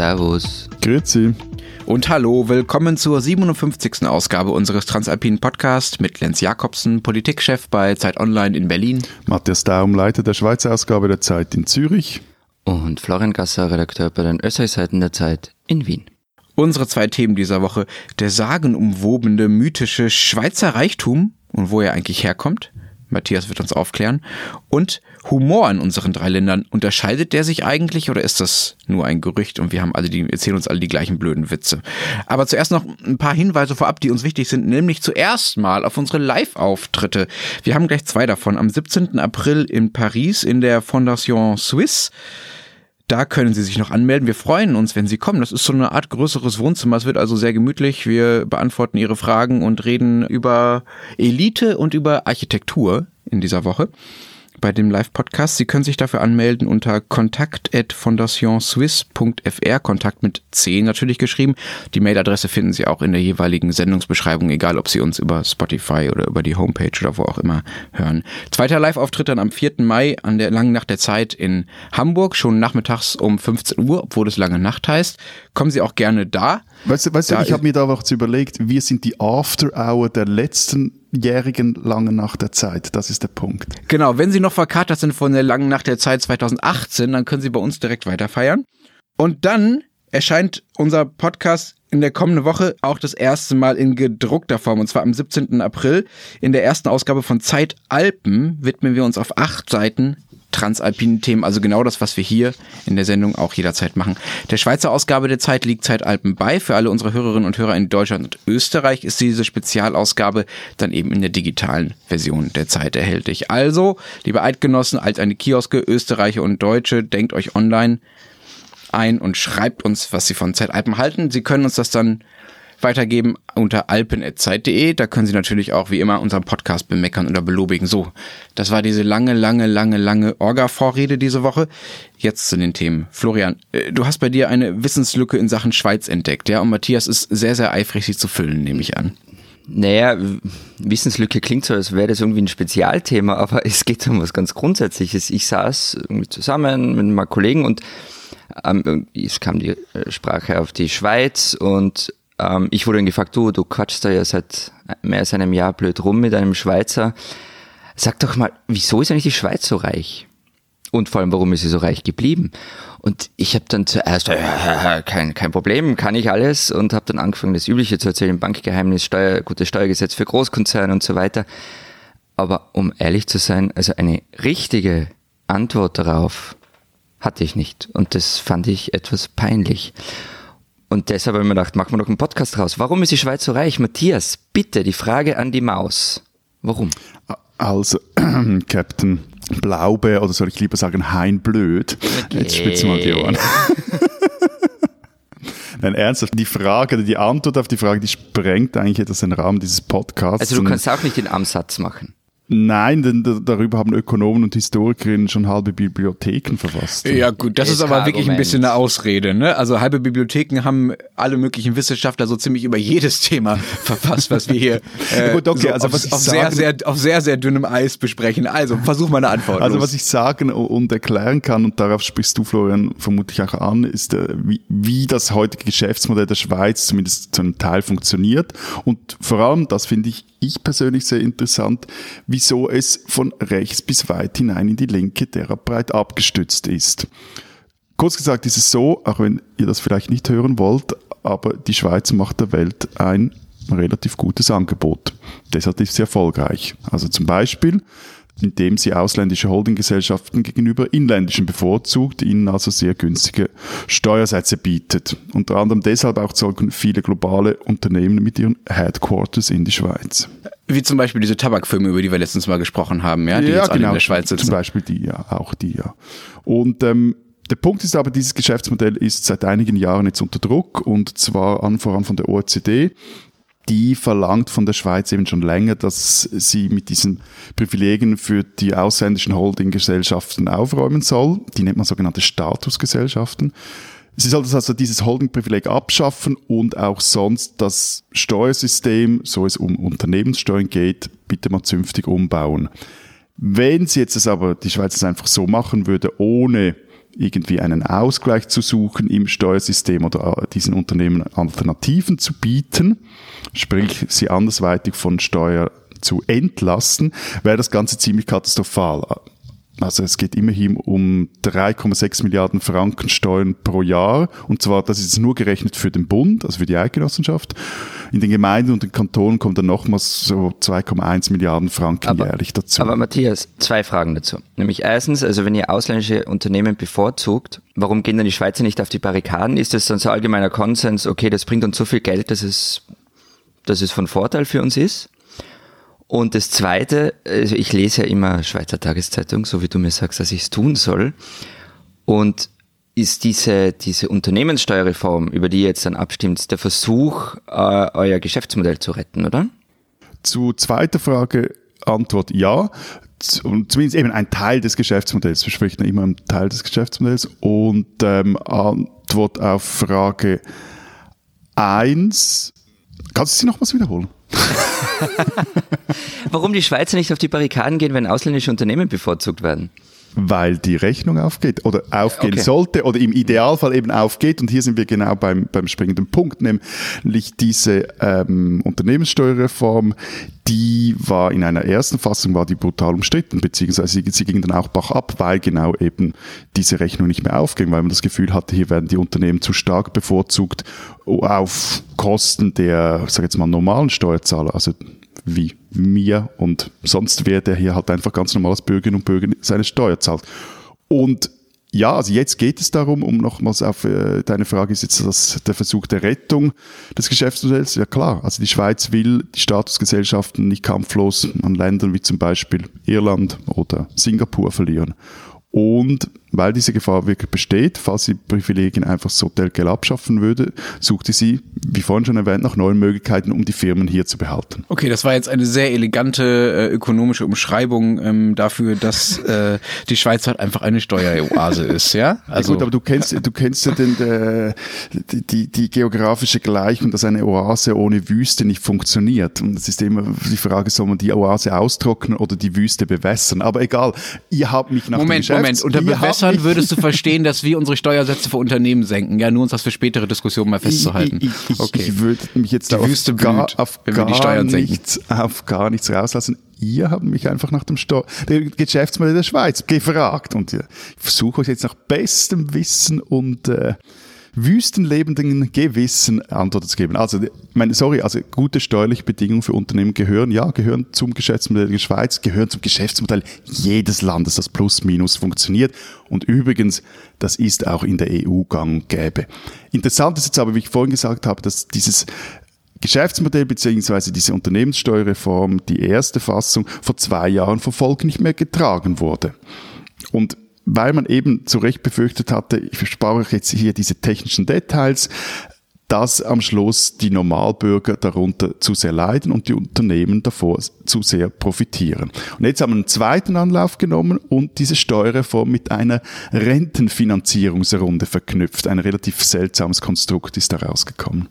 Servus. Grüezi. Und hallo, willkommen zur 57. Ausgabe unseres Transalpinen Podcasts mit Lenz Jakobsen, Politikchef bei Zeit Online in Berlin. Matthias Daum, Leiter der Schweizer Ausgabe der Zeit in Zürich. Und Florian Gasser, Redakteur bei den Österreichseiten der Zeit in Wien. Unsere zwei Themen dieser Woche. Der sagenumwobene, mythische Schweizer Reichtum und wo er eigentlich herkommt. Matthias wird uns aufklären. Und Humor in unseren drei Ländern. Unterscheidet der sich eigentlich oder ist das nur ein Gerücht und wir haben alle die, erzählen uns alle die gleichen blöden Witze? Aber zuerst noch ein paar Hinweise vorab, die uns wichtig sind, nämlich zuerst mal auf unsere Live-Auftritte. Wir haben gleich zwei davon. Am 17. April in Paris in der Fondation Suisse. Da können Sie sich noch anmelden. Wir freuen uns, wenn Sie kommen. Das ist so eine Art größeres Wohnzimmer. Es wird also sehr gemütlich. Wir beantworten Ihre Fragen und reden über Elite und über Architektur in dieser Woche bei dem Live-Podcast. Sie können sich dafür anmelden unter kontakt.fondationswiss.fr, Kontakt mit C natürlich geschrieben. Die Mailadresse finden Sie auch in der jeweiligen Sendungsbeschreibung, egal ob Sie uns über Spotify oder über die Homepage oder wo auch immer hören. Zweiter Live-Auftritt dann am 4. Mai an der langen Nacht der Zeit in Hamburg, schon nachmittags um 15 Uhr, obwohl es lange Nacht heißt. Kommen Sie auch gerne da. Weißt du, weißt du ich habe mir da was überlegt, wir sind die After-Hour der letzten jährigen langen Nacht der Zeit. Das ist der Punkt. Genau, wenn Sie noch verkatert sind von der langen Nacht der Zeit 2018, dann können Sie bei uns direkt weiter feiern. Und dann erscheint unser Podcast in der kommenden Woche auch das erste Mal in gedruckter Form. Und zwar am 17. April. In der ersten Ausgabe von Zeit Alpen widmen wir uns auf acht Seiten transalpinen Themen, also genau das, was wir hier in der Sendung auch jederzeit machen. Der Schweizer Ausgabe der Zeit liegt Zeitalpen bei. Für alle unsere Hörerinnen und Hörer in Deutschland und Österreich ist diese Spezialausgabe dann eben in der digitalen Version der Zeit erhältlich. Also, liebe Eidgenossen, als eine Kioske, Österreicher und Deutsche, denkt euch online ein und schreibt uns, was Sie von Zeitalpen halten. Sie können uns das dann weitergeben unter alpen.zeit.de. Da können Sie natürlich auch wie immer unseren Podcast bemeckern oder belobigen. So, das war diese lange, lange, lange, lange Orga-Vorrede diese Woche. Jetzt zu den Themen. Florian, äh, du hast bei dir eine Wissenslücke in Sachen Schweiz entdeckt, ja? Und Matthias ist sehr, sehr eifrig, sie zu füllen, nehme ich an. Naja, Wissenslücke klingt so, als wäre das irgendwie ein Spezialthema, aber es geht um was ganz Grundsätzliches. Ich saß irgendwie zusammen mit meinem Kollegen und ähm, es kam die äh, Sprache auf die Schweiz und ähm, ich wurde dann gefragt, du, du quatschst da ja seit mehr als einem Jahr blöd rum mit einem Schweizer. Sag doch mal, wieso ist eigentlich die Schweiz so reich? Und vor allem, warum ist sie so reich geblieben? Und ich habe dann zuerst, äh, kein, kein Problem, kann ich alles. Und habe dann angefangen, das Übliche zu erzählen, Bankgeheimnis, Steuer, gutes Steuergesetz für Großkonzerne und so weiter. Aber um ehrlich zu sein, also eine richtige Antwort darauf hatte ich nicht. Und das fand ich etwas peinlich. Und deshalb habe ich mir gedacht, machen wir noch einen Podcast raus. Warum ist die Schweiz so reich? Matthias, bitte die Frage an die Maus. Warum? Also, Captain Blaube, oder soll ich lieber sagen Hein Blöd. Okay. Jetzt spitz mal die Ohren. Nein, ernsthaft, die Frage, die Antwort auf die Frage, die sprengt eigentlich etwas den Rahmen dieses Podcasts. Also du kannst auch nicht den Amsatz machen. Nein, denn darüber haben Ökonomen und Historikerinnen schon halbe Bibliotheken verfasst. Ja gut, das ist, ist aber wirklich Argument. ein bisschen eine Ausrede. Ne? Also halbe Bibliotheken haben alle möglichen Wissenschaftler so ziemlich über jedes Thema verfasst, was wir hier äh, gut, okay, so also auf, was auf sehr, sehr, auf sehr, sehr dünnem Eis besprechen. Also versuch mal eine Antwort. Also los. was ich sagen und erklären kann, und darauf sprichst du, Florian, vermutlich auch an, ist, äh, wie, wie das heutige Geschäftsmodell der Schweiz zumindest zu einem Teil funktioniert. Und vor allem, das finde ich ich persönlich sehr interessant, wieso es von rechts bis weit hinein in die Linke derart breit abgestützt ist. Kurz gesagt ist es so, auch wenn ihr das vielleicht nicht hören wollt, aber die Schweiz macht der Welt ein relativ gutes Angebot. Deshalb ist sie erfolgreich. Also zum Beispiel indem sie ausländische Holdinggesellschaften gegenüber inländischen bevorzugt, ihnen also sehr günstige Steuersätze bietet. Unter anderem deshalb auch zeugen viele globale Unternehmen mit ihren Headquarters in die Schweiz. Wie zum Beispiel diese Tabakfirmen, über die wir letztens mal gesprochen haben, ja, die ja, jetzt genau, in der Schweiz sitzen. Zum Beispiel die, ja, auch die, ja. Und ähm, der Punkt ist aber, dieses Geschäftsmodell ist seit einigen Jahren jetzt unter Druck und zwar an voran von der OECD die verlangt von der Schweiz eben schon länger, dass sie mit diesen Privilegien für die ausländischen Holdinggesellschaften aufräumen soll. Die nennt man sogenannte Statusgesellschaften. Sie soll das also dieses Holdingprivileg abschaffen und auch sonst das Steuersystem, so es um Unternehmenssteuern geht, bitte mal zünftig umbauen. Wenn sie jetzt das aber, die Schweiz es einfach so machen würde, ohne irgendwie einen Ausgleich zu suchen im Steuersystem oder diesen Unternehmen Alternativen zu bieten, sprich sie andersweitig von Steuer zu entlasten, wäre das Ganze ziemlich katastrophal. Also es geht immerhin um 3,6 Milliarden Franken Steuern pro Jahr. Und zwar, das ist nur gerechnet für den Bund, also für die Eidgenossenschaft. In den Gemeinden und den Kantonen kommt dann nochmals so 2,1 Milliarden Franken aber, jährlich dazu. Aber Matthias, zwei Fragen dazu. Nämlich erstens, also wenn ihr ausländische Unternehmen bevorzugt, warum gehen dann die Schweizer nicht auf die Barrikaden? Ist das dann so allgemeiner Konsens, okay, das bringt uns so viel Geld, dass es, dass es von Vorteil für uns ist? Und das Zweite, also ich lese ja immer Schweizer Tageszeitung, so wie du mir sagst, dass ich es tun soll. Und ist diese, diese Unternehmenssteuerreform, über die ihr jetzt dann abstimmt, der Versuch, äh, euer Geschäftsmodell zu retten, oder? Zu zweiter Frage, Antwort ja. Zumindest eben ein Teil des Geschäftsmodells. Wir sprechen immer einen Teil des Geschäftsmodells. Und ähm, Antwort auf Frage eins. Kannst du sie noch was wiederholen? Warum die Schweizer nicht auf die Barrikaden gehen, wenn ausländische Unternehmen bevorzugt werden? Weil die Rechnung aufgeht oder aufgehen okay. sollte oder im Idealfall eben aufgeht. Und hier sind wir genau beim, beim springenden Punkt, nämlich diese ähm, Unternehmenssteuerreform, die war in einer ersten Fassung war die brutal umstritten, beziehungsweise sie, sie ging dann auch bach ab, weil genau eben diese Rechnung nicht mehr aufging, weil man das Gefühl hatte, hier werden die Unternehmen zu stark bevorzugt auf Kosten der, sag jetzt mal, normalen Steuerzahler, also wie mir und sonst wer, der hier halt einfach ganz normal als Bürgerinnen und Bürger seine Steuer zahlt. Und ja, also jetzt geht es darum, um nochmals auf äh, deine Frage ist jetzt das der Versuch der Rettung des Geschäftsmodells. Ja klar, also die Schweiz will die Statusgesellschaften nicht kampflos an Ländern wie zum Beispiel Irland oder Singapur verlieren. Und weil diese Gefahr wirklich besteht, falls sie Privilegien einfach so Hotelgeld abschaffen würde, suchte sie, wie vorhin schon erwähnt, nach neuen Möglichkeiten, um die Firmen hier zu behalten. Okay, das war jetzt eine sehr elegante äh, ökonomische Umschreibung ähm, dafür, dass äh, die Schweiz halt einfach eine Steueroase ist, ja? Also ja gut, aber du kennst, du kennst ja den, äh, die, die, die geografische Gleichung, dass eine Oase ohne Wüste nicht funktioniert. Und es ist immer die Frage, soll man die Oase austrocknen oder die Wüste bewässern? Aber egal, ihr habt mich nach Moment, dem Moment, unter Bewässern würdest du verstehen, dass wir unsere Steuersätze für Unternehmen senken. Ja, nur uns das für spätere Diskussionen mal festzuhalten. Ich, ich, okay. ich würde mich jetzt die auf, Wüste gar, blüht, auf, gar nichts, auf gar nichts rauslassen. Ihr habt mich einfach nach dem Steu der Geschäftsmodell der Schweiz gefragt und ich versuche euch jetzt nach bestem Wissen und äh, wüstenlebenden Gewissen Antworten zu geben. Also, meine, sorry, also gute steuerliche Bedingungen für Unternehmen gehören, ja, gehören zum Geschäftsmodell der Schweiz, gehören zum Geschäftsmodell jedes Landes, das plus minus funktioniert. Und übrigens, das ist auch in der EU gang und gäbe. Interessant ist jetzt aber, wie ich vorhin gesagt habe, dass dieses Geschäftsmodell beziehungsweise diese Unternehmenssteuerreform, die erste Fassung, vor zwei Jahren vor Volk nicht mehr getragen wurde. Und weil man eben zu Recht befürchtet hatte, ich verspare euch jetzt hier diese technischen Details, dass am Schluss die Normalbürger darunter zu sehr leiden und die Unternehmen davor zu sehr profitieren. Und jetzt haben wir einen zweiten Anlauf genommen und diese Steuerreform mit einer Rentenfinanzierungsrunde verknüpft. Ein relativ seltsames Konstrukt ist da rausgekommen.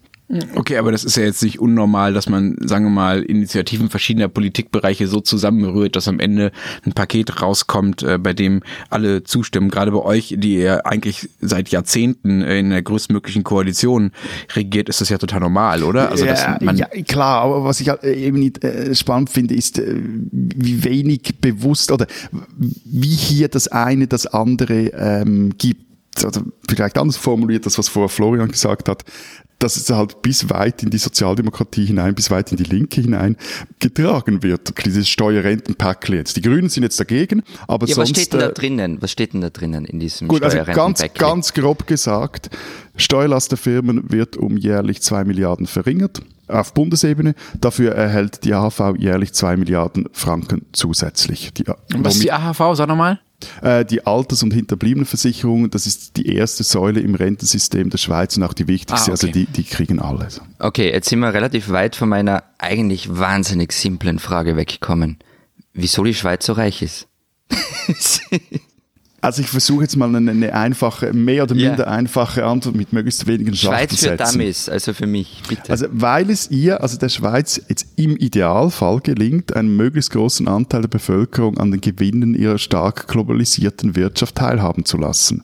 Okay, aber das ist ja jetzt nicht unnormal, dass man, sagen wir mal, Initiativen verschiedener Politikbereiche so zusammenrührt, dass am Ende ein Paket rauskommt, äh, bei dem alle zustimmen. Gerade bei euch, die ihr eigentlich seit Jahrzehnten in der größtmöglichen Koalition regiert, ist das ja total normal, oder? Also, dass man ja, klar, aber was ich halt eben nicht äh, spannend finde, ist, äh, wie wenig bewusst oder wie hier das eine das andere ähm, gibt also vielleicht anders formuliert, das was vorher Florian gesagt hat, dass es halt bis weit in die Sozialdemokratie hinein, bis weit in die Linke hinein getragen wird. Dieses Steuerrentenpäckchen jetzt. Die Grünen sind jetzt dagegen, aber ja, sonst... Was steht denn da äh, drinnen? Was steht denn da drinnen in diesem Gut, also ganz, ganz grob gesagt, Steuerlast der Firmen wird um jährlich zwei Milliarden verringert auf Bundesebene. Dafür erhält die AHV jährlich zwei Milliarden Franken zusätzlich. Die, was ist die AHV? Sag nochmal. Äh, die Alters- und Hinterbliebenenversicherung, das ist die erste Säule im Rentensystem der Schweiz und auch die wichtigste, ah, okay. also die, die kriegen alles. Okay, jetzt sind wir relativ weit von meiner eigentlich wahnsinnig simplen Frage weggekommen. Wieso die Schweiz so reich ist? Also ich versuche jetzt mal eine, eine, einfache, mehr oder minder ja. einfache Antwort mit möglichst wenigen Schweiz für Dummies, also für mich, bitte. Also weil es ihr, also der Schweiz jetzt im Idealfall gelingt, einen möglichst großen Anteil der Bevölkerung an den Gewinnen ihrer stark globalisierten Wirtschaft teilhaben zu lassen.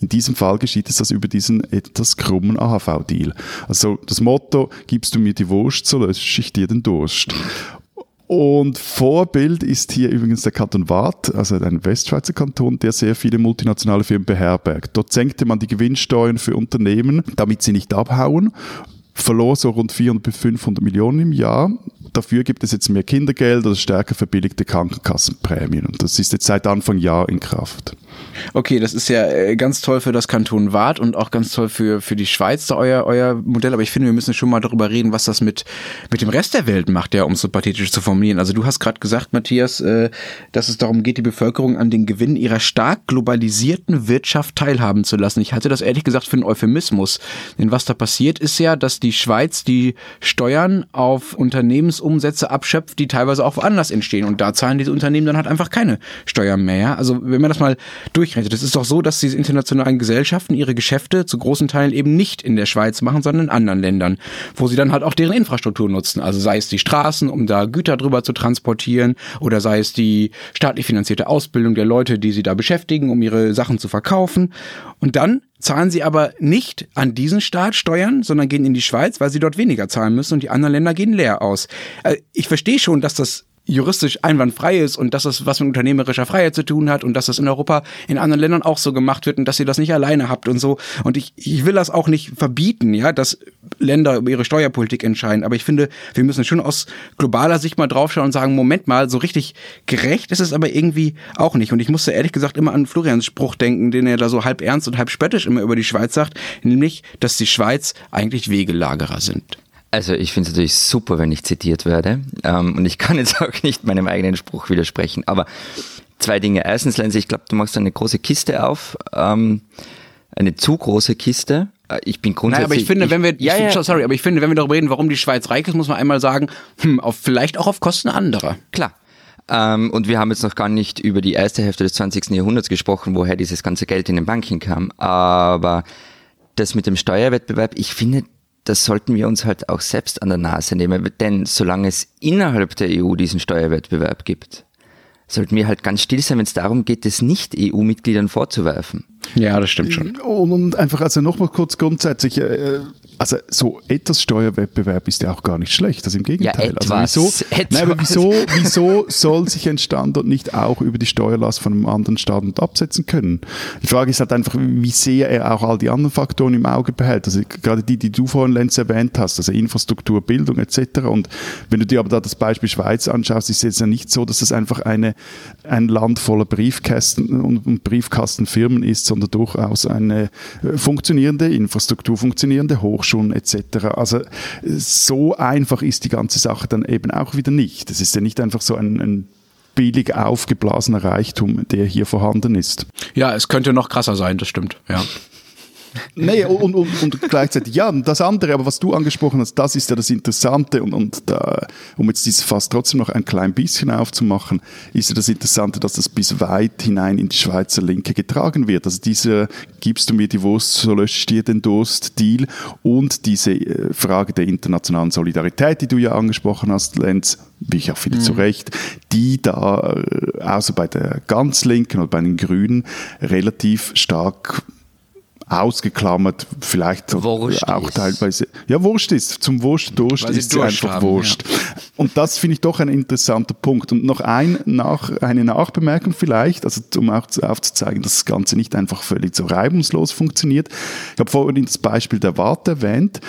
In diesem Fall geschieht es das über diesen etwas krummen AHV-Deal. Also das Motto, gibst du mir die Wurst, so lösche ich dir den Durst. Und Vorbild ist hier übrigens der Kanton Waadt, also ein Westschweizer Kanton, der sehr viele multinationale Firmen beherbergt. Dort senkte man die Gewinnsteuern für Unternehmen, damit sie nicht abhauen verlor so rund 400 bis 500 Millionen im Jahr. Dafür gibt es jetzt mehr Kindergeld oder stärker verbilligte Krankenkassenprämien. Und das ist jetzt seit Anfang Jahr in Kraft. Okay, das ist ja äh, ganz toll für das Kanton Waadt und auch ganz toll für, für die Schweiz, euer, euer Modell. Aber ich finde, wir müssen schon mal darüber reden, was das mit, mit dem Rest der Welt macht, ja, um es so pathetisch zu formulieren. Also du hast gerade gesagt, Matthias, äh, dass es darum geht, die Bevölkerung an den Gewinnen ihrer stark globalisierten Wirtschaft teilhaben zu lassen. Ich hatte das ehrlich gesagt für einen Euphemismus. Denn was da passiert, ist ja, dass die Schweiz die Steuern auf Unternehmensumsätze abschöpft, die teilweise auch woanders entstehen. Und da zahlen diese Unternehmen dann halt einfach keine Steuern mehr. Also wenn man das mal durchrechnet. Es ist doch so, dass diese internationalen Gesellschaften ihre Geschäfte zu großen Teilen eben nicht in der Schweiz machen, sondern in anderen Ländern, wo sie dann halt auch deren Infrastruktur nutzen. Also sei es die Straßen, um da Güter drüber zu transportieren, oder sei es die staatlich finanzierte Ausbildung der Leute, die sie da beschäftigen, um ihre Sachen zu verkaufen. Und dann zahlen sie aber nicht an diesen Staat Steuern, sondern gehen in die Schweiz, weil sie dort weniger zahlen müssen und die anderen Länder gehen leer aus. Äh, ich verstehe schon, dass das juristisch einwandfrei ist und dass das was mit unternehmerischer Freiheit zu tun hat und dass das in Europa in anderen Ländern auch so gemacht wird und dass ihr das nicht alleine habt und so. Und ich, ich will das auch nicht verbieten, ja, dass Länder über ihre Steuerpolitik entscheiden. Aber ich finde, wir müssen schon aus globaler Sicht mal draufschauen und sagen, Moment mal, so richtig gerecht ist es aber irgendwie auch nicht. Und ich musste ehrlich gesagt immer an Florians Spruch denken, den er da so halb ernst und halb spöttisch immer über die Schweiz sagt, nämlich, dass die Schweiz eigentlich Wegelagerer sind. Also ich finde es natürlich super, wenn ich zitiert werde. Ähm, und ich kann jetzt auch nicht meinem eigenen Spruch widersprechen. Aber zwei Dinge. Erstens, Lenz, ich glaube, du machst eine große Kiste auf. Ähm, eine zu große Kiste. Äh, ich bin grundsätzlich. Nein, aber ich finde, wenn wir, ja, ja, sorry, aber ich finde, wenn wir darüber reden, warum die Schweiz reich ist, muss man einmal sagen, hm, auf, vielleicht auch auf Kosten anderer. Klar. Ähm, und wir haben jetzt noch gar nicht über die erste Hälfte des 20. Jahrhunderts gesprochen, woher dieses ganze Geld in den Banken kam. Aber das mit dem Steuerwettbewerb, ich finde, das sollten wir uns halt auch selbst an der Nase nehmen, denn solange es innerhalb der EU diesen Steuerwettbewerb gibt, sollten wir halt ganz still sein, wenn es darum geht, es nicht EU-Mitgliedern vorzuwerfen. Ja, das stimmt schon. Und einfach also nochmal kurz grundsätzlich, äh, also so etwas Steuerwettbewerb ist ja auch gar nicht schlecht, also im Gegenteil. Ja, etwas, also wieso, etwas. Nein, aber wieso, wieso soll sich ein Standort nicht auch über die Steuerlast von einem anderen Standort absetzen können? Die Frage ist halt einfach, wie sehr er auch all die anderen Faktoren im Auge behält. Also gerade die, die du vorhin, Lenz, erwähnt hast, also Infrastruktur, Bildung etc. Und wenn du dir aber da das Beispiel Schweiz anschaust, ist es ja nicht so, dass es einfach eine, ein Land voller Briefkästen und Briefkastenfirmen ist, sondern durchaus eine äh, funktionierende Infrastruktur, funktionierende Hochschulen etc. Also so einfach ist die ganze Sache dann eben auch wieder nicht. Es ist ja nicht einfach so ein, ein billig aufgeblasener Reichtum, der hier vorhanden ist. Ja, es könnte noch krasser sein, das stimmt, ja. Nee, und, und, und gleichzeitig, ja, das andere, aber was du angesprochen hast, das ist ja das Interessante und, und da, um jetzt dieses Fass trotzdem noch ein klein bisschen aufzumachen, ist ja das Interessante, dass das bis weit hinein in die Schweizer Linke getragen wird. Also diese gibst du mir die Wurst, so lösche ich dir den Durst, Deal und diese äh, Frage der internationalen Solidarität, die du ja angesprochen hast, Lenz, wie ich auch finde, mhm. zu Recht, die da, äh, außer bei der ganz Linken oder bei den Grünen, relativ stark ausgeklammert, vielleicht Wurscht auch ist. teilweise. Ja, Wurscht ist. Zum Wurscht, Durst ist sie einfach Wurscht. Ja. Und das finde ich doch ein interessanter Punkt. Und noch ein, nach, eine Nachbemerkung vielleicht, also um auch aufzuzeigen, dass das Ganze nicht einfach völlig so reibungslos funktioniert. Ich habe vorhin das Beispiel der Warte erwähnt.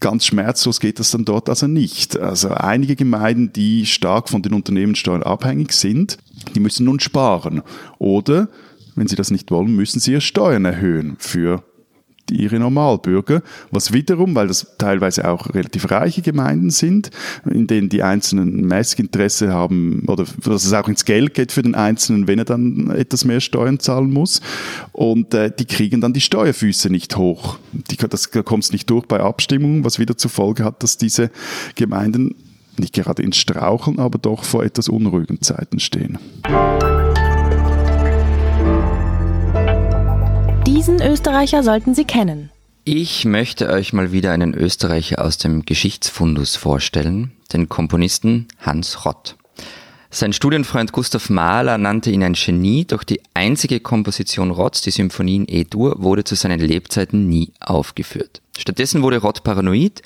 Ganz schmerzlos geht das dann dort also nicht. Also einige Gemeinden, die stark von den Unternehmenssteuern abhängig sind, die müssen nun sparen. Oder wenn sie das nicht wollen, müssen sie ihre Steuern erhöhen für ihre Normalbürger, was wiederum, weil das teilweise auch relativ reiche Gemeinden sind, in denen die Einzelnen mäßig Interesse haben oder dass es auch ins Geld geht für den Einzelnen, wenn er dann etwas mehr Steuern zahlen muss. Und äh, die kriegen dann die Steuerfüße nicht hoch. Die, das, da kommt es nicht durch bei Abstimmungen, was wieder zur Folge hat, dass diese Gemeinden nicht gerade ins Straucheln, aber doch vor etwas unruhigen Zeiten stehen. Diesen Österreicher sollten Sie kennen. Ich möchte euch mal wieder einen Österreicher aus dem Geschichtsfundus vorstellen, den Komponisten Hans Rott. Sein Studienfreund Gustav Mahler nannte ihn ein Genie, doch die einzige Komposition Rotts, die Symphonie in E-Dur, wurde zu seinen Lebzeiten nie aufgeführt. Stattdessen wurde Rott paranoid,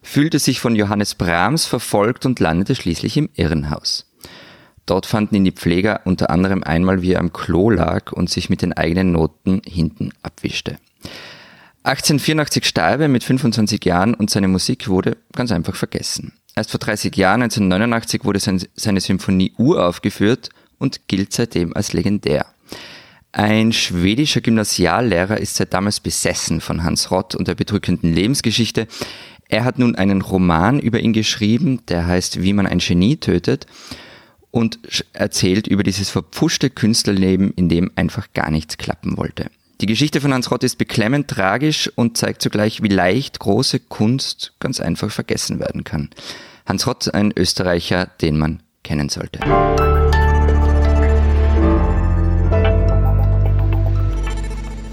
fühlte sich von Johannes Brahms verfolgt und landete schließlich im Irrenhaus. Dort fanden ihn die Pfleger unter anderem einmal, wie er am Klo lag und sich mit den eigenen Noten hinten abwischte. 1884 starb er mit 25 Jahren und seine Musik wurde ganz einfach vergessen. Erst vor 30 Jahren, 1989, wurde seine Symphonie uraufgeführt und gilt seitdem als legendär. Ein schwedischer Gymnasiallehrer ist seit damals besessen von Hans Rott und der bedrückenden Lebensgeschichte. Er hat nun einen Roman über ihn geschrieben, der heißt Wie man ein Genie tötet und erzählt über dieses verpfuschte Künstlerleben, in dem einfach gar nichts klappen wollte. Die Geschichte von Hans Rott ist beklemmend tragisch und zeigt zugleich, wie leicht große Kunst ganz einfach vergessen werden kann. Hans Rott, ein Österreicher, den man kennen sollte.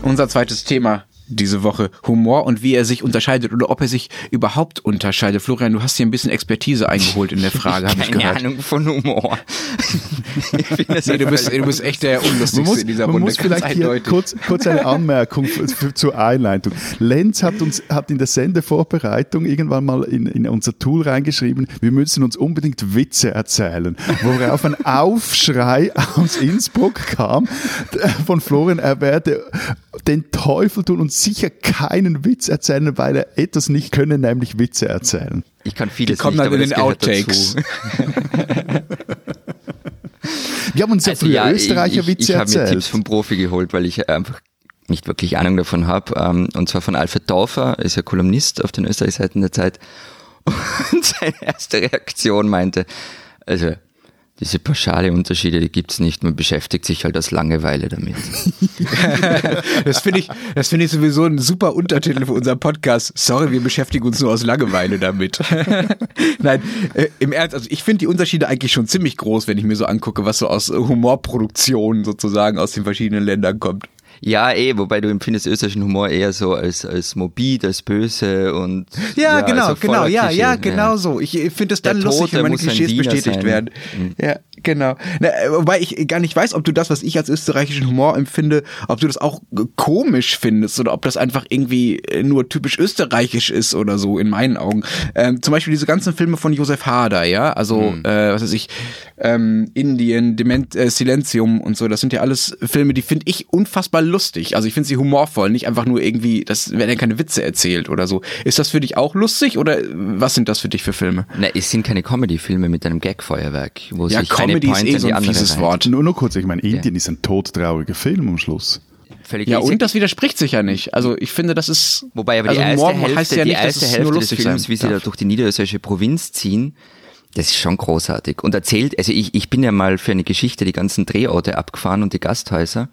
Unser zweites Thema diese Woche Humor und wie er sich unterscheidet oder ob er sich überhaupt unterscheidet. Florian, du hast hier ein bisschen Expertise eingeholt in der Frage, habe ich gehört. Keine Ahnung von Humor. nee, du, bist, du bist echt der Unlustigste muss, in dieser man Runde. muss vielleicht hier kurz, kurz eine Anmerkung für, für, zur Einleitung. Lenz hat uns hat in der Sendevorbereitung irgendwann mal in, in unser Tool reingeschrieben, wir müssen uns unbedingt Witze erzählen. Worauf ein Aufschrei aus Innsbruck kam von Florian, er werde den Teufel tun und sicher keinen Witz erzählen, weil er etwas nicht könne, nämlich Witze erzählen. Ich kann vieles Die kommen nicht, dann aber in das den Outtakes. dazu. Wir haben uns ja Also früher ja, Österreicher ich, Witze ich, ich habe mir erzählt. Tipps vom Profi geholt, weil ich einfach nicht wirklich Ahnung davon habe. Ähm, und zwar von Alfred Dorfer, ist ja Kolumnist auf den Österreichseiten der Zeit. Und seine erste Reaktion meinte, also diese pauschale Unterschiede, die gibt's nicht. Man beschäftigt sich halt aus Langeweile damit. Das finde ich, das finde ich sowieso ein super Untertitel für unseren Podcast. Sorry, wir beschäftigen uns nur aus Langeweile damit. Nein, äh, im Ernst, also ich finde die Unterschiede eigentlich schon ziemlich groß, wenn ich mir so angucke, was so aus Humorproduktionen sozusagen aus den verschiedenen Ländern kommt. Ja, eh, wobei du empfindest österreichischen Humor eher so als, als morbid, als böse und. Ja, genau, also genau, ja, Klischee, ja, genau so. Ich finde es dann Der lustig, Tote wenn meine Klischees bestätigt sein. werden. Mhm. Ja, genau. Na, äh, wobei ich gar nicht weiß, ob du das, was ich als österreichischen Humor empfinde, ob du das auch komisch findest oder ob das einfach irgendwie äh, nur typisch österreichisch ist oder so, in meinen Augen. Ähm, zum Beispiel diese ganzen Filme von Josef Hader, ja, also, äh, was weiß ich, ähm, Indien, Dement, äh, Silentium und so, das sind ja alles Filme, die finde ich unfassbar lustig. Also ich finde sie humorvoll, nicht einfach nur irgendwie, das werden ja keine Witze erzählt oder so. Ist das für dich auch lustig oder was sind das für dich für Filme? Na, es sind keine Comedy-Filme mit einem Gag-Feuerwerk, wo Ja, sich Comedy eine ist Pointe eh so die ein fieses. Wort. Nur, nur kurz, ich meine, Indien ist ein todtrauriger Film am Schluss. Völlig Ja, ist und das widerspricht sich ja nicht. Also ich finde, das ist. Wobei aber die also erste Humor Hälfte, heißt ja die nicht, dass erste Hälfte nur des Films, wie sie da darf. durch die niederösterreichische Provinz ziehen, das ist schon großartig. Und erzählt, also ich, ich bin ja mal für eine Geschichte die ganzen Drehorte abgefahren und die Gasthäuser.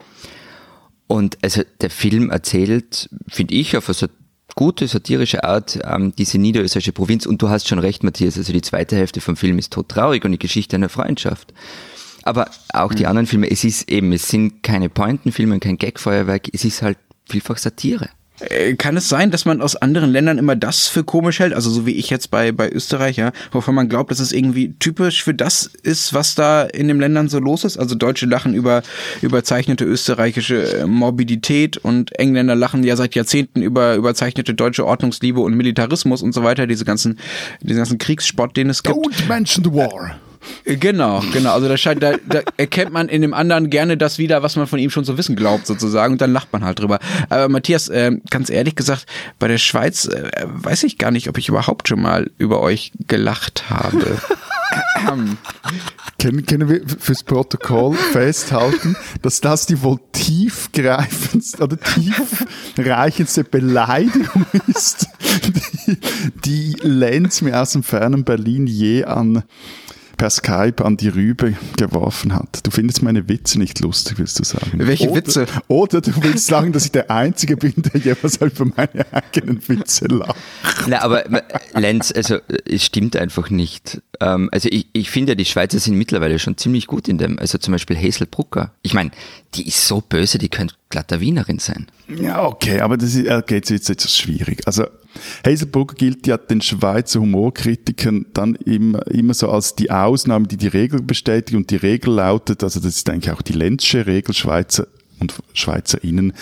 Und also der Film erzählt, finde ich, auf eine gute satirische Art ähm, diese niederösterreichische Provinz. Und du hast schon recht, Matthias, also die zweite Hälfte vom Film ist todtraurig und die Geschichte einer Freundschaft. Aber auch die anderen Filme, es ist eben, es sind keine Pointenfilme und kein Gagfeuerwerk, es ist halt vielfach Satire. Äh, Kann es sein, dass man aus anderen Ländern immer das für komisch hält? Also so wie ich jetzt bei, bei Österreich, ja, wovon man glaubt, dass es irgendwie typisch für das ist, was da in den Ländern so los ist. Also Deutsche lachen über überzeichnete österreichische äh, Morbidität und Engländer lachen ja seit Jahrzehnten über überzeichnete deutsche Ordnungsliebe und Militarismus und so weiter, diese ganzen, diesen ganzen Kriegsspott, den es gibt. Don't mention the war. Äh, Genau, genau. Also da, scheint, da, da erkennt man in dem anderen gerne das wieder, was man von ihm schon zu wissen glaubt, sozusagen, und dann lacht man halt drüber. Aber Matthias, äh, ganz ehrlich gesagt, bei der Schweiz äh, weiß ich gar nicht, ob ich überhaupt schon mal über euch gelacht habe. Können, können wir fürs Protokoll festhalten, dass das die wohl tiefgreifendste oder tiefreichendste Beleidigung ist, die, die Lenz mir aus dem fernen Berlin je an per Skype an die Rübe geworfen hat. Du findest meine Witze nicht lustig, willst du sagen? Welche oder, Witze? Oder du willst sagen, dass ich der Einzige bin, der jemals über meine eigenen Witze lacht. Na, aber äh, Lenz, also äh, es stimmt einfach nicht. Ähm, also ich, ich finde, die Schweizer sind mittlerweile schon ziemlich gut in dem. Also zum Beispiel Hazel Brucker. Ich meine, die ist so böse, die könnte glatter Wienerin sein. Ja, okay, aber das ist, okay, jetzt wird etwas schwierig. Also, Hazelbrugger gilt ja den Schweizer Humorkritikern dann immer, immer so als die Ausnahme, die die Regel bestätigt und die Regel lautet, also das ist eigentlich auch die Lenzsche Regel, Schweizer und SchweizerInnen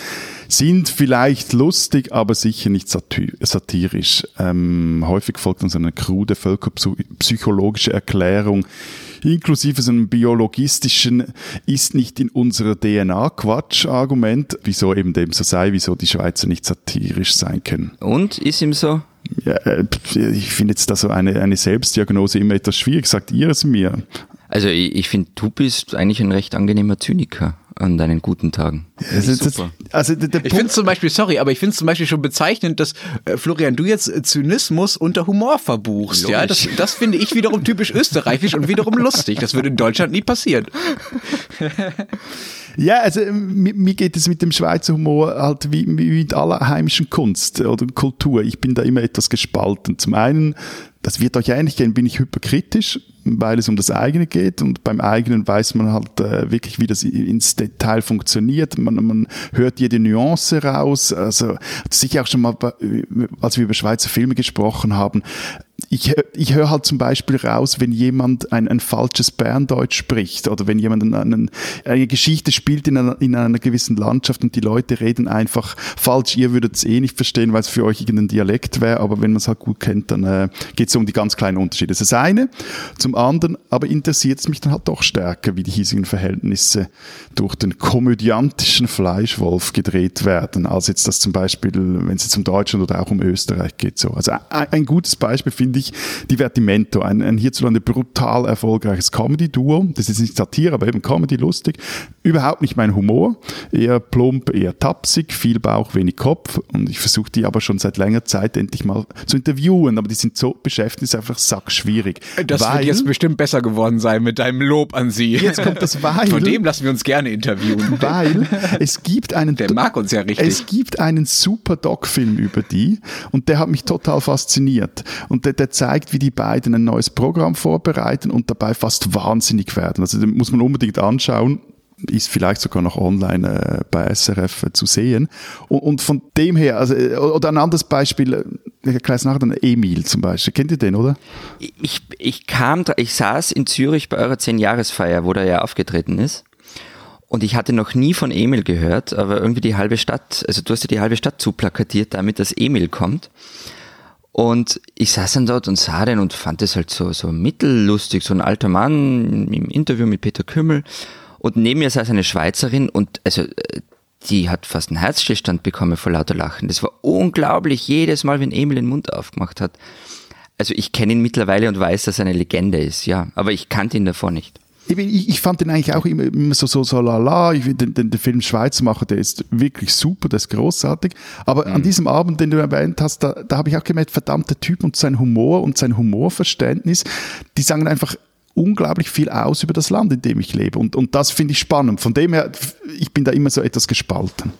sind vielleicht lustig, aber sicher nicht satirisch. Ähm, häufig folgt uns eine krude völkerpsychologische Erklärung, inklusive so einem biologistischen, ist nicht in unserer DNA Quatsch-Argument, wieso eben dem so sei, wieso die Schweizer nicht satirisch sein können. Und ist ihm so? Ja, äh, ich finde jetzt da so eine, eine Selbstdiagnose immer etwas schwierig. Sagt ihr es mir? Also ich, ich finde, du bist eigentlich ein recht angenehmer Zyniker an deinen guten Tagen. Das ist super. Also der, der ich finde zum Beispiel, sorry, aber ich finde es zum Beispiel schon bezeichnend, dass äh, Florian, du jetzt äh, Zynismus unter Humor verbuchst. Logisch. Ja, das, das finde ich wiederum typisch österreichisch und wiederum lustig. Das würde in Deutschland nie passieren. Ja, also ähm, mir geht es mit dem Schweizer Humor halt wie, wie mit aller heimischen Kunst oder Kultur. Ich bin da immer etwas gespalten. Zum einen, das wird euch ähnlich gehen, bin ich hyperkritisch, weil es um das eigene geht und beim eigenen weiß man halt äh, wirklich, wie das ins Detail funktioniert. Man, man hört jede Nuance raus. Also sicher auch schon mal, als wir über Schweizer Filme gesprochen haben, ich, ich höre halt zum Beispiel raus, wenn jemand ein, ein falsches Berndeutsch spricht oder wenn jemand einen, eine Geschichte spielt in einer, in einer gewissen Landschaft und die Leute reden einfach falsch. Ihr würdet es eh nicht verstehen, weil es für euch irgendein Dialekt wäre, aber wenn man es halt gut kennt, dann äh, geht es um die ganz kleinen Unterschiede. Das ist das eine. Zum anderen aber interessiert es mich dann halt doch stärker, wie die hiesigen Verhältnisse durch den komödiantischen Fleischwolf gedreht werden, als jetzt das zum Beispiel, wenn es jetzt um Deutschland oder auch um Österreich geht. So. Also ein, gutes Beispiel finde finde ich Divertimento, ein, ein hierzulande brutal erfolgreiches Comedy-Duo. Das ist nicht Satire, aber eben Comedy, lustig. Überhaupt nicht mein Humor. Eher plump, eher tapsig, viel Bauch, wenig Kopf. Und ich versuche die aber schon seit längerer Zeit endlich mal zu interviewen. Aber die sind so beschäftigt, ist einfach sackschwierig. Das weil, wird jetzt bestimmt besser geworden sein mit deinem Lob an sie. Jetzt kommt das Weil. Von dem lassen wir uns gerne interviewen. Weil es gibt einen... Der mag uns ja richtig. Es gibt einen super Doc-Film über die und der hat mich total fasziniert. Und der, der zeigt, wie die beiden ein neues Programm vorbereiten und dabei fast wahnsinnig werden. Also den muss man unbedingt anschauen ist vielleicht sogar noch online äh, bei SRF äh, zu sehen. Und, und, von dem her, also, äh, oder ein anderes Beispiel, erkläre es nachher, Emil zum Beispiel. Kennt ihr den, oder? Ich, ich kam, ich saß in Zürich bei eurer Zehn-Jahresfeier, wo der ja aufgetreten ist. Und ich hatte noch nie von Emil gehört, aber irgendwie die halbe Stadt, also du hast ja die halbe Stadt zuplakatiert, damit dass Emil kommt. Und ich saß dann dort und sah den und fand es halt so, so mittellustig, so ein alter Mann im Interview mit Peter Kümmel. Und neben mir saß eine Schweizerin und also äh, die hat fast einen Herzstillstand bekommen vor lauter Lachen. Das war unglaublich, jedes Mal, wenn Emil den Mund aufgemacht hat. Also ich kenne ihn mittlerweile und weiß, dass er eine Legende ist, ja. Aber ich kannte ihn davor nicht ich, ich fand den eigentlich auch immer, immer so, so, so lala. Ich den, den, den Film Schweizermacher, der ist wirklich super, der ist großartig. Aber mhm. an diesem Abend, den du erwähnt hast, da, da habe ich auch gemerkt, verdammt, der Typ und sein Humor und sein Humorverständnis, die sagen einfach, unglaublich viel aus über das Land, in dem ich lebe. Und, und das finde ich spannend. Von dem her, ich bin da immer so etwas gespalten.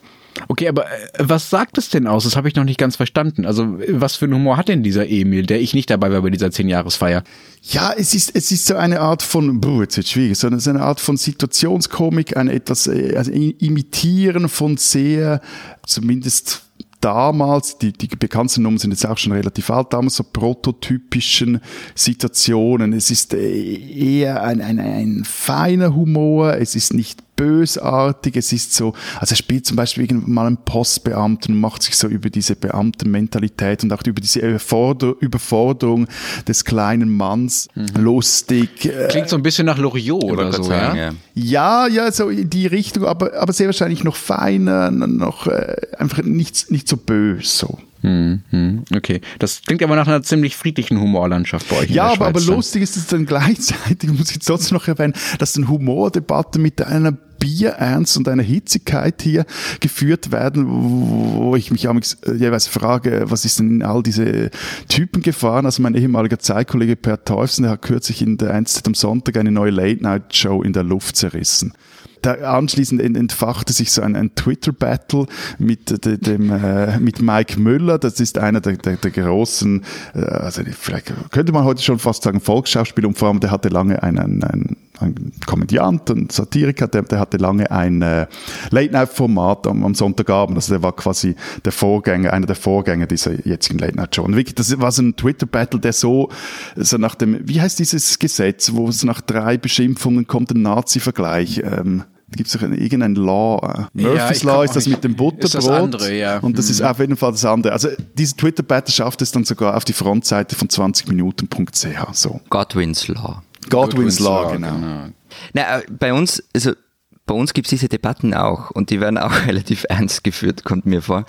Okay, aber äh, was sagt es denn aus? Das habe ich noch nicht ganz verstanden. Also, was für einen Humor hat denn dieser Emil, der ich nicht dabei war bei dieser Zehnjahresfeier? Ja, es ist, es ist so eine Art von, buh, jetzt wird schwierig, sondern es ist eine Art von Situationskomik, ein etwas, äh, also Imitieren von sehr, zumindest damals, die, die bekannten Nummern sind jetzt auch schon relativ alt, damals so prototypischen Situationen. Es ist äh, eher ein, ein, ein feiner Humor, es ist nicht bösartig, es ist so, also er spielt zum Beispiel irgendwann mal einen Postbeamten und macht sich so über diese Beamtenmentalität und auch über diese Überforderung des kleinen Manns mhm. lustig. Klingt so ein bisschen nach Loriot oder so, sagen, ja? ja? Ja, so in die Richtung, aber, aber sehr wahrscheinlich noch feiner, noch äh, einfach nicht, nicht so böse so. Hm, hm, okay, das klingt aber nach einer ziemlich friedlichen Humorlandschaft bei euch. Ja, aber, aber lustig ist es dann gleichzeitig, muss ich trotzdem noch erwähnen, dass eine Humordebatte mit einer Bierernst und einer Hitzigkeit hier geführt werden, wo ich mich äh, jeweils frage, was ist denn in all diese Typen gefahren? Also mein ehemaliger Zeitkollege Per Teufsen, der hat kürzlich in der Einzeit am Sonntag eine neue Late-Night-Show in der Luft zerrissen. Da anschließend entfachte sich so ein, ein Twitter-Battle mit dem äh, mit Mike Müller. Das ist einer der, der, der großen, äh, also vielleicht könnte man heute schon fast sagen Volksschauspieler und vor allem der hatte lange einen, einen ein Komödiant, ein Satiriker, der, der hatte lange ein äh, Late-Night-Format am, am, Sonntagabend. Also der war quasi der Vorgänger, einer der Vorgänger dieser jetzigen Late-Night-Show. Und wirklich, das war so ein Twitter-Battle, der so, so nach dem, wie heißt dieses Gesetz, wo es nach drei Beschimpfungen kommt, ein Nazi-Vergleich. Ähm, gibt es doch irgendein Law. Murphy's ja, Law ist das mit dem Butterbrot. Ist das andere, ja. Und das mhm. ist auf jeden Fall das andere. Also diese Twitter-Battle schafft es dann sogar auf die Frontseite von 20minuten.ch. So. Godwin's Law. Godwin's, Law, genau. genau. Na, äh, bei uns, also bei uns gibt es diese Debatten auch und die werden auch relativ ernst geführt, kommt mir vor.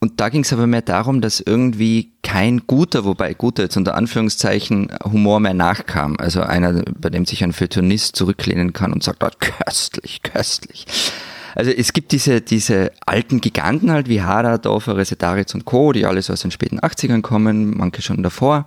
Und da ging es aber mehr darum, dass irgendwie kein guter, wobei guter jetzt unter Anführungszeichen, Humor mehr nachkam. Also einer, bei dem sich ein Feuilletonist zurücklehnen kann und sagt, oh, köstlich, köstlich. Also es gibt diese, diese alten Giganten halt wie Hara, Dorfer, Resetaritz und Co., die alles aus den späten 80ern kommen, manche schon davor.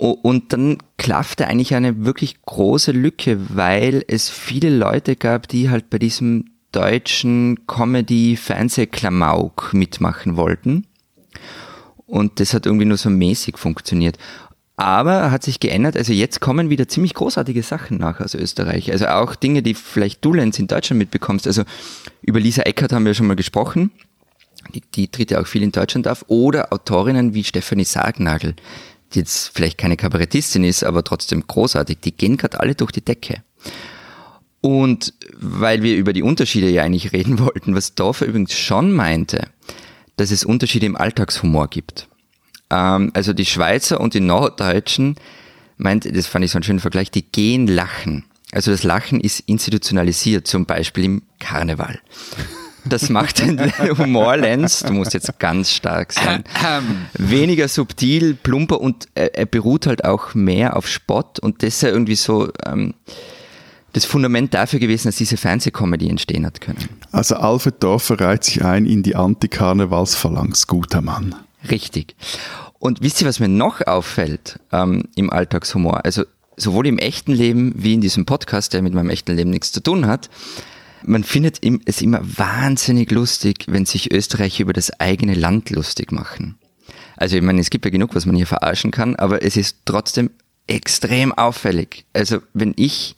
Und dann klaffte eigentlich eine wirklich große Lücke, weil es viele Leute gab, die halt bei diesem deutschen Comedy-Fernsehklamauk mitmachen wollten. Und das hat irgendwie nur so mäßig funktioniert. Aber hat sich geändert. Also jetzt kommen wieder ziemlich großartige Sachen nach aus Österreich. Also auch Dinge, die vielleicht du, Lenz, in Deutschland mitbekommst. Also über Lisa Eckert haben wir schon mal gesprochen. Die, die tritt ja auch viel in Deutschland auf. Oder Autorinnen wie Stefanie Sargnagel, die jetzt vielleicht keine Kabarettistin ist, aber trotzdem großartig. Die gehen gerade alle durch die Decke. Und weil wir über die Unterschiede ja eigentlich reden wollten, was Dorfer übrigens schon meinte, dass es Unterschiede im Alltagshumor gibt. Ähm, also die Schweizer und die Norddeutschen meint, das fand ich so einen schönen Vergleich, die gehen lachen. Also das Lachen ist institutionalisiert, zum Beispiel im Karneval. Das macht den Humorlenz, du musst jetzt ganz stark sein, weniger subtil, plumper und er, er beruht halt auch mehr auf Spott und das ist ja irgendwie so... Ähm, das Fundament dafür gewesen, dass diese Fernsehcomedy entstehen hat können. Also Alfred Dorfer reiht sich ein in die Antikarnevalsphalanx, guter Mann. Richtig. Und wisst ihr, was mir noch auffällt ähm, im Alltagshumor? Also sowohl im echten Leben wie in diesem Podcast, der mit meinem echten Leben nichts zu tun hat. Man findet es immer wahnsinnig lustig, wenn sich Österreicher über das eigene Land lustig machen. Also ich meine, es gibt ja genug, was man hier verarschen kann, aber es ist trotzdem extrem auffällig. Also wenn ich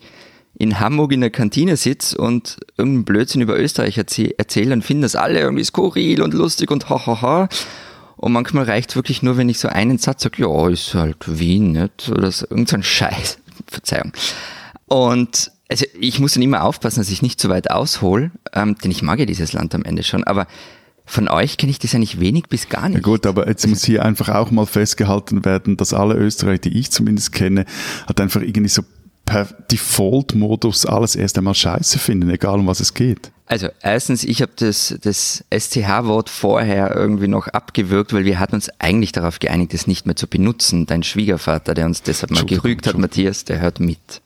in Hamburg in der Kantine sitze und irgendeinen Blödsinn über Österreich erzähle erzähl und finden das alle irgendwie skurril und lustig und hahaha. Ha, ha. Und manchmal reicht wirklich nur, wenn ich so einen Satz sage, ja, ist halt Wien, nicht? Oder so, irgend so Scheiß. Verzeihung. Und also ich muss dann immer aufpassen, dass ich nicht zu weit aushole, ähm, denn ich mag ja dieses Land am Ende schon, aber von euch kenne ich das eigentlich wenig bis gar nicht. Ja gut, aber jetzt muss hier einfach auch mal festgehalten werden, dass alle Österreicher, die ich zumindest kenne, hat einfach irgendwie so per Default-Modus alles erst einmal scheiße finden, egal um was es geht? Also erstens, ich habe das, das STH-Wort vorher irgendwie noch abgewürgt, weil wir hatten uns eigentlich darauf geeinigt, es nicht mehr zu benutzen. Dein Schwiegervater, der uns deshalb mal gerügt hat, Matthias, der hört mit.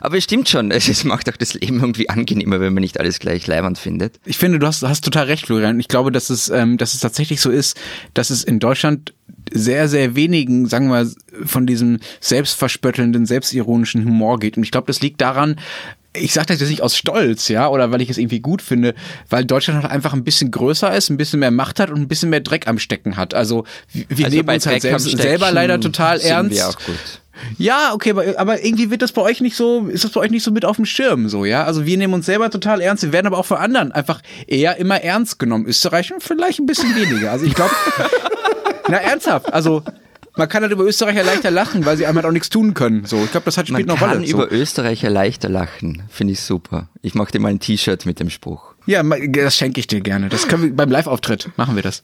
Aber es stimmt schon, es macht auch das Leben irgendwie angenehmer, wenn man nicht alles gleich leibend findet. Ich finde, du hast, hast total recht, Florian. Ich glaube, dass es, ähm, dass es tatsächlich so ist, dass es in Deutschland sehr, sehr wenigen, sagen wir, von diesem selbstverspöttelnden, selbstironischen Humor geht. Und ich glaube, das liegt daran, ich sage das jetzt nicht aus Stolz, ja, oder weil ich es irgendwie gut finde, weil Deutschland halt einfach ein bisschen größer ist, ein bisschen mehr Macht hat und ein bisschen mehr Dreck am Stecken hat. Also wir also nehmen uns halt selbst, selber leider total ernst. Wir auch gut. Ja, okay, aber, aber irgendwie wird das bei euch nicht so, ist das bei euch nicht so mit auf dem Schirm, so, ja? Also wir nehmen uns selber total ernst, wir werden aber auch von anderen einfach eher immer ernst genommen. Österreich vielleicht ein bisschen weniger. Also ich glaube, na ernsthaft, also man kann halt über Österreicher leichter lachen, weil sie einmal halt auch nichts tun können. So, ich glaube, das hat spielt noch Rolle. Man kann über Österreicher leichter lachen, finde ich super. Ich mache dir mal ein T-Shirt mit dem Spruch. Ja, das schenke ich dir gerne. Das können wir beim Live-Auftritt machen wir das.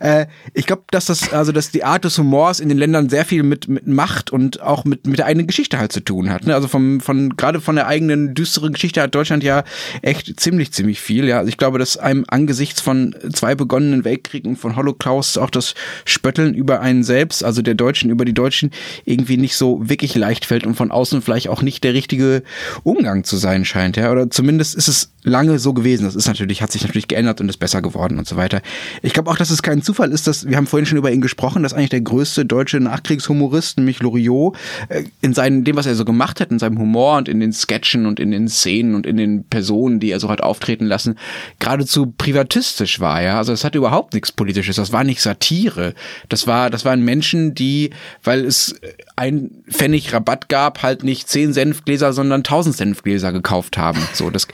Äh, ich glaube, dass das also dass die Art des Humors in den Ländern sehr viel mit mit Macht und auch mit mit der eigenen Geschichte halt zu tun hat. Ne? Also vom von gerade von der eigenen düsteren Geschichte hat Deutschland ja echt ziemlich ziemlich viel. Ja, also ich glaube, dass einem angesichts von zwei begonnenen Weltkriegen von Holocaust auch das Spötteln über einen selbst, also der Deutschen über die Deutschen, irgendwie nicht so wirklich leicht fällt und von außen vielleicht auch nicht der richtige Umgang zu sein scheint. Ja, oder zumindest ist es lange so gewesen. Das ist natürlich, hat sich natürlich geändert und ist besser geworden und so weiter. Ich glaube auch, dass es kein Zufall ist, dass, wir haben vorhin schon über ihn gesprochen, dass eigentlich der größte deutsche Nachkriegshumorist, nämlich Loriot, äh, in seinem, dem, was er so gemacht hat, in seinem Humor und in den Sketchen und in den Szenen und in den Personen, die er so hat auftreten lassen, geradezu privatistisch war, ja. Also es hatte überhaupt nichts Politisches. Das war nicht Satire. Das war, das waren Menschen, die, weil es ein Pfennig Rabatt gab, halt nicht zehn Senfgläser, sondern tausend Senfgläser gekauft haben. So, das,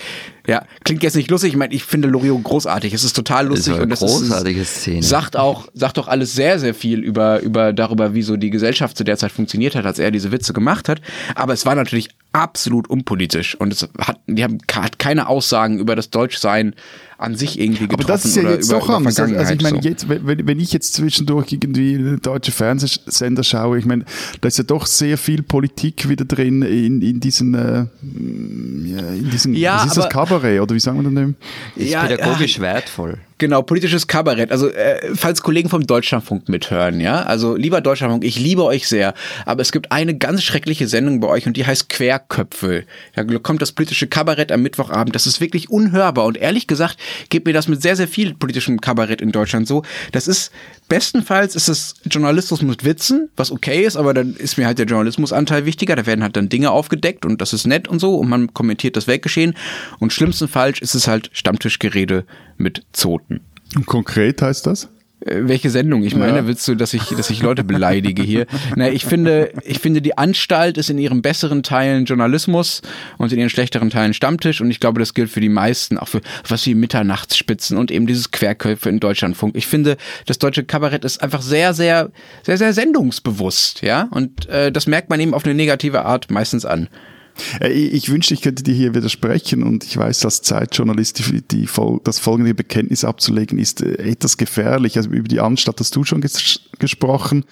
ja, klingt jetzt nicht lustig. Ich meine, ich finde Loriot großartig. Es ist total lustig. Das ist eine und das großartige ist, Szene. Sagt auch, sagt auch alles sehr, sehr viel über, über, darüber, wie so die Gesellschaft zu der Zeit funktioniert hat, als er diese Witze gemacht hat. Aber es war natürlich absolut unpolitisch und es hat, die haben hat keine Aussagen über das Deutschsein an sich irgendwie getroffen. Aber das ist ja jetzt über, doch anders. Also ich meine, so. jetzt, wenn, wenn ich jetzt zwischendurch irgendwie deutsche Fernsehsender schaue, ich meine, da ist ja doch sehr viel Politik wieder drin in, in diesen, äh, ja, in diesen, Ja, was ist das aber- Kabarett oder wie sagen wir denn? ist Ja, pädagogisch wertvoll. Genau, politisches Kabarett. Also, äh, falls Kollegen vom Deutschlandfunk mithören, ja, also lieber Deutschlandfunk, ich liebe euch sehr, aber es gibt eine ganz schreckliche Sendung bei euch und die heißt Querköpfe. Da kommt das politische Kabarett am Mittwochabend. Das ist wirklich unhörbar und ehrlich gesagt geht mir das mit sehr, sehr viel politischem Kabarett in Deutschland so. Das ist bestenfalls ist es Journalismus mit Witzen, was okay ist, aber dann ist mir halt der Journalismusanteil wichtiger. Da werden halt dann Dinge aufgedeckt und das ist nett und so und man kommentiert das Weltgeschehen. Und schlimmstenfalls ist es halt Stammtischgerede mit Zoten. Konkret heißt das? Äh, Welche Sendung? Ich meine, Ja. willst du, dass ich, dass ich Leute beleidige hier? Na, ich finde, ich finde, die Anstalt ist in ihren besseren Teilen Journalismus und in ihren schlechteren Teilen Stammtisch und ich glaube, das gilt für die meisten, auch für was wie Mitternachtsspitzen und eben dieses Querköpfe in Deutschlandfunk. Ich finde, das deutsche Kabarett ist einfach sehr, sehr, sehr, sehr sendungsbewusst, ja, und äh, das merkt man eben auf eine negative Art meistens an. Äh, Ich, wünschte, ich könnte dir hier widersprechen und ich weiß, als Zeitjournalist die, die, das folgende Bekenntnis abzulegen ist äh, etwas gefährlich. Also über die Anstalt hast du schon ges gesprochen.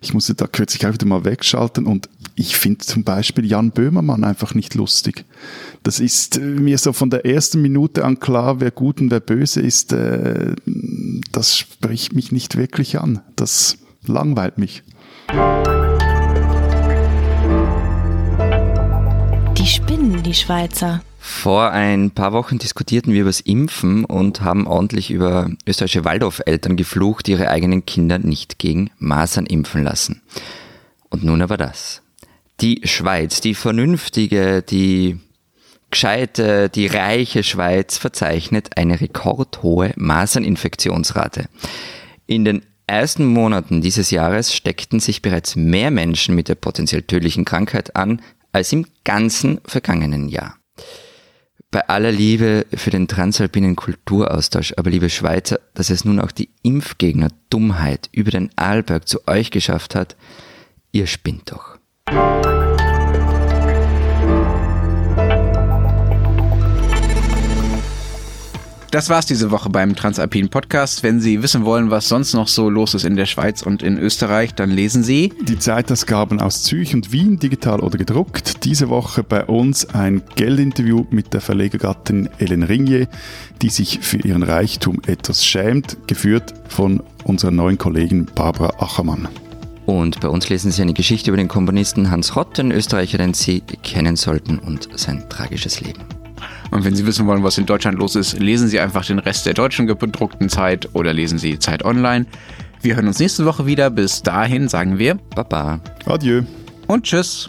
Ich musste da kürzlich auch wieder mal wegschalten und ich finde zum Beispiel Jan Böhmermann einfach nicht lustig. Das ist äh, mir so von der ersten Minute an klar, wer gut und wer böse ist. Das spricht mich nicht wirklich an. Das langweilt mich. Die spinnen, die Schweizer. Vor ein paar Wochen diskutierten wir über das Impfen und haben ordentlich über österreichische Waldorfeltern geflucht, die ihre eigenen Kinder nicht gegen Masern impfen lassen. Und nun aber das. Die Schweiz, die vernünftige, die gescheite, die reiche Schweiz verzeichnet eine rekordhohe Maserninfektionsrate. In den ersten Monaten dieses Jahres steckten sich bereits mehr Menschen mit der potenziell tödlichen Krankheit an als im ganzen vergangenen Jahr. Bei aller Liebe für den transalpinen Kulturaustausch, aber liebe Schweizer, dass es nun auch die Impfgegner Dummheit über den Arlberg zu euch geschafft hat, ihr spinnt doch. Das war's diese Woche beim Transalpinen Podcast. Wenn Sie wissen wollen, was sonst noch so los ist in der Schweiz und in Österreich, dann lesen Sie Die Zeitausgaben aus Zürich und Wien, digital oder gedruckt. Diese Woche bei uns ein Geldinterview mit der Verlegergattin Ellen Ringier, die sich für ihren Reichtum etwas schämt, geführt von unserer neuen Kollegin Barbara Achermann. Und bei uns lesen Sie eine Geschichte über den Komponisten Hans Rott, den Österreicher, den Sie kennen sollten und sein tragisches Leben. Und wenn Sie wissen wollen, was in Deutschland los ist, lesen Sie einfach den Rest der deutschen gedruckten Zeit oder lesen Sie Zeit Online. Wir hören uns nächste Woche wieder. Bis dahin sagen wir Adieu. und Tschüss.